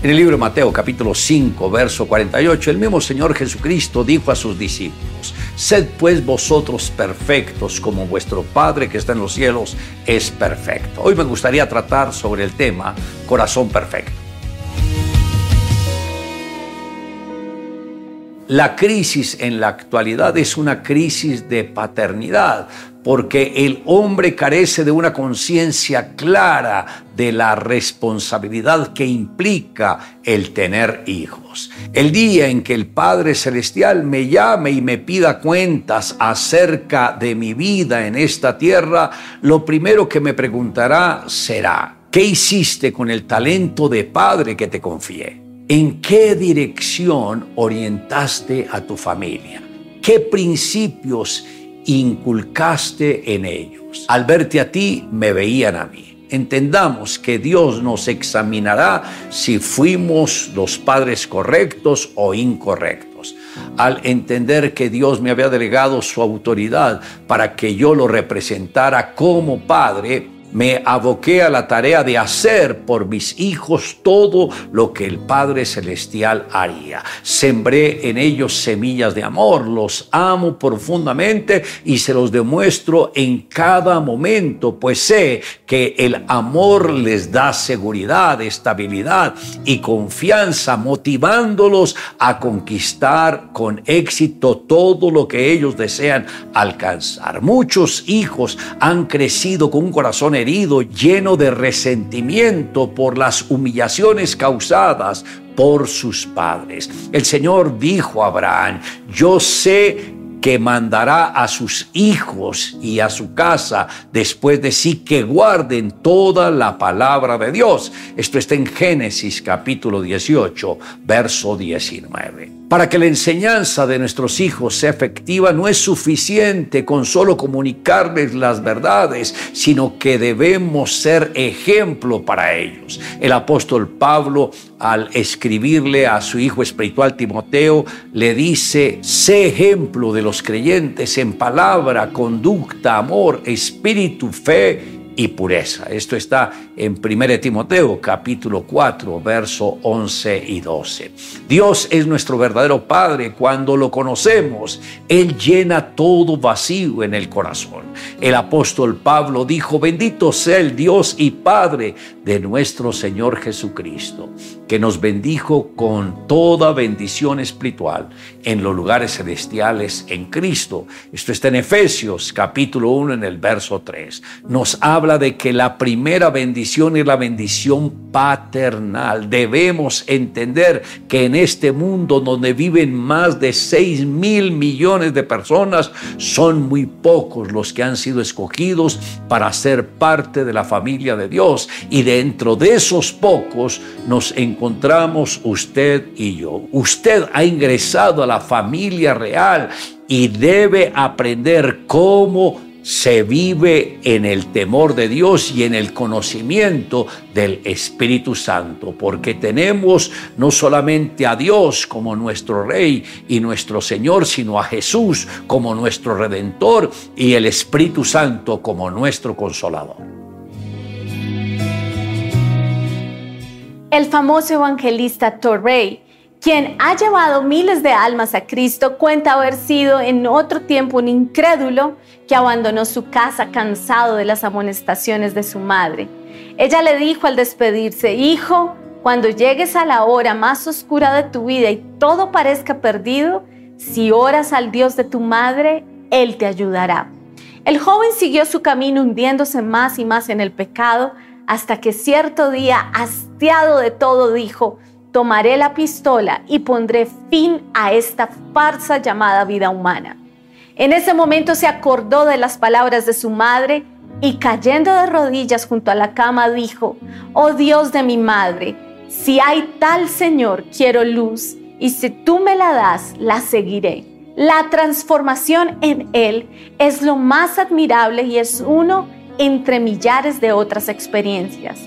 En el libro de Mateo capítulo 5, verso 48, el mismo Señor Jesucristo dijo a sus discípulos, Sed pues vosotros perfectos como vuestro Padre que está en los cielos es perfecto. Hoy me gustaría tratar sobre el tema corazón perfecto. La crisis en la actualidad es una crisis de paternidad, porque el hombre carece de una conciencia clara de la responsabilidad que implica el tener hijos. El día en que el Padre Celestial me llame y me pida cuentas acerca de mi vida en esta tierra, lo primero que me preguntará será, ¿qué hiciste con el talento de Padre que te confié? ¿En qué dirección orientaste a tu familia? ¿Qué principios inculcaste en ellos. Al verte a ti, me veían a mí. Entendamos que Dios nos examinará si fuimos los padres correctos o incorrectos. Al entender que Dios me había delegado su autoridad para que yo lo representara como padre, me aboqué a la tarea de hacer por mis hijos todo lo que el Padre Celestial haría. Sembré en ellos semillas de amor, los amo profundamente y se los demuestro en cada momento, pues sé que el amor les da seguridad, estabilidad y confianza, motivándolos a conquistar con éxito todo lo que ellos desean alcanzar. Muchos hijos han crecido con un corazón herido, lleno de resentimiento por las humillaciones causadas por sus padres. El Señor dijo a Abraham, yo sé que mandará a sus hijos y a su casa después de sí que guarden toda la palabra de Dios. Esto está en Génesis capítulo 18, verso 19. Para que la enseñanza de nuestros hijos sea efectiva no es suficiente con solo comunicarles las verdades, sino que debemos ser ejemplo para ellos. El apóstol Pablo, al escribirle a su hijo espiritual Timoteo, le dice, sé ejemplo de los creyentes en palabra, conducta, amor, espíritu, fe y pureza. Esto está en 1 Timoteo capítulo 4, verso 11 y 12. Dios es nuestro verdadero Padre. Cuando lo conocemos, Él llena todo vacío en el corazón. El apóstol Pablo dijo, bendito sea el Dios y Padre de nuestro Señor Jesucristo, que nos bendijo con toda bendición espiritual en los lugares celestiales en Cristo. Esto está en Efesios capítulo 1 en el verso 3. Nos habla de que la primera bendición es la bendición paternal. Debemos entender que en este mundo donde viven más de 6 mil millones de personas, son muy pocos los que han sido escogidos para ser parte de la familia de Dios. Y dentro de esos pocos nos encontramos usted y yo. Usted ha ingresado a la familia real y debe aprender cómo se vive en el temor de Dios y en el conocimiento del Espíritu Santo, porque tenemos no solamente a Dios como nuestro Rey y nuestro Señor, sino a Jesús como nuestro Redentor y el Espíritu Santo como nuestro Consolador. El famoso evangelista Torrey quien ha llevado miles de almas a Cristo, cuenta haber sido en otro tiempo un incrédulo que abandonó su casa cansado de las amonestaciones de su madre. Ella le dijo al despedirse, Hijo, cuando llegues a la hora más oscura de tu vida y todo parezca perdido, si oras al Dios de tu madre, Él te ayudará. El joven siguió su camino hundiéndose más y más en el pecado hasta que cierto día, hastiado de todo, dijo, tomaré la pistola y pondré fin a esta farsa llamada vida humana. En ese momento se acordó de las palabras de su madre y cayendo de rodillas junto a la cama dijo, oh Dios de mi madre, si hay tal Señor, quiero luz, y si tú me la das, la seguiré. La transformación en Él es lo más admirable y es uno entre millares de otras experiencias.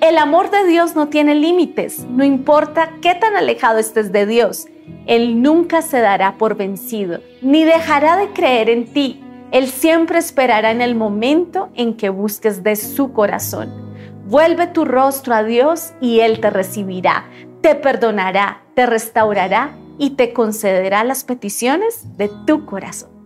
El amor de Dios no tiene límites, no importa qué tan alejado estés de Dios. Él nunca se dará por vencido, ni dejará de creer en ti. Él siempre esperará en el momento en que busques de su corazón. Vuelve tu rostro a Dios y Él te recibirá. te perdonará, te restaurará y te concederá las peticiones de tu corazón.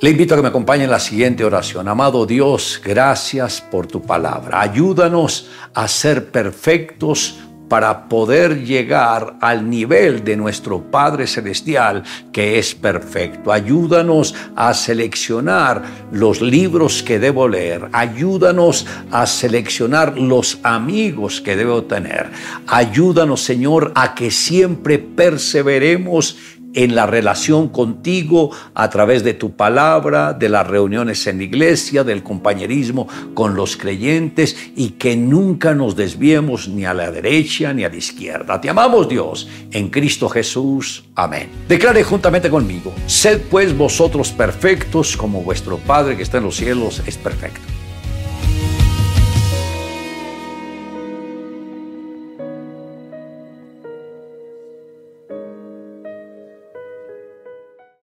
Le invito a que me acompañe en la siguiente oración. Amado Dios, gracias por tu palabra. Ayúdanos a ser perfectos para poder llegar al nivel de nuestro Padre Celestial que es perfecto. Ayúdanos a seleccionar los libros que debo leer. Ayúdanos a seleccionar los amigos que debo tener. Ayúdanos, Señor, a que siempre perseveremos en la relación contigo a través de tu palabra, de las reuniones en la iglesia, del compañerismo con los creyentes y que nunca nos desviemos ni a la derecha ni a la izquierda. Te amamos Dios en Cristo Jesús. Amén. Declare juntamente conmigo, sed pues vosotros perfectos como vuestro Padre que está en los cielos es perfecto.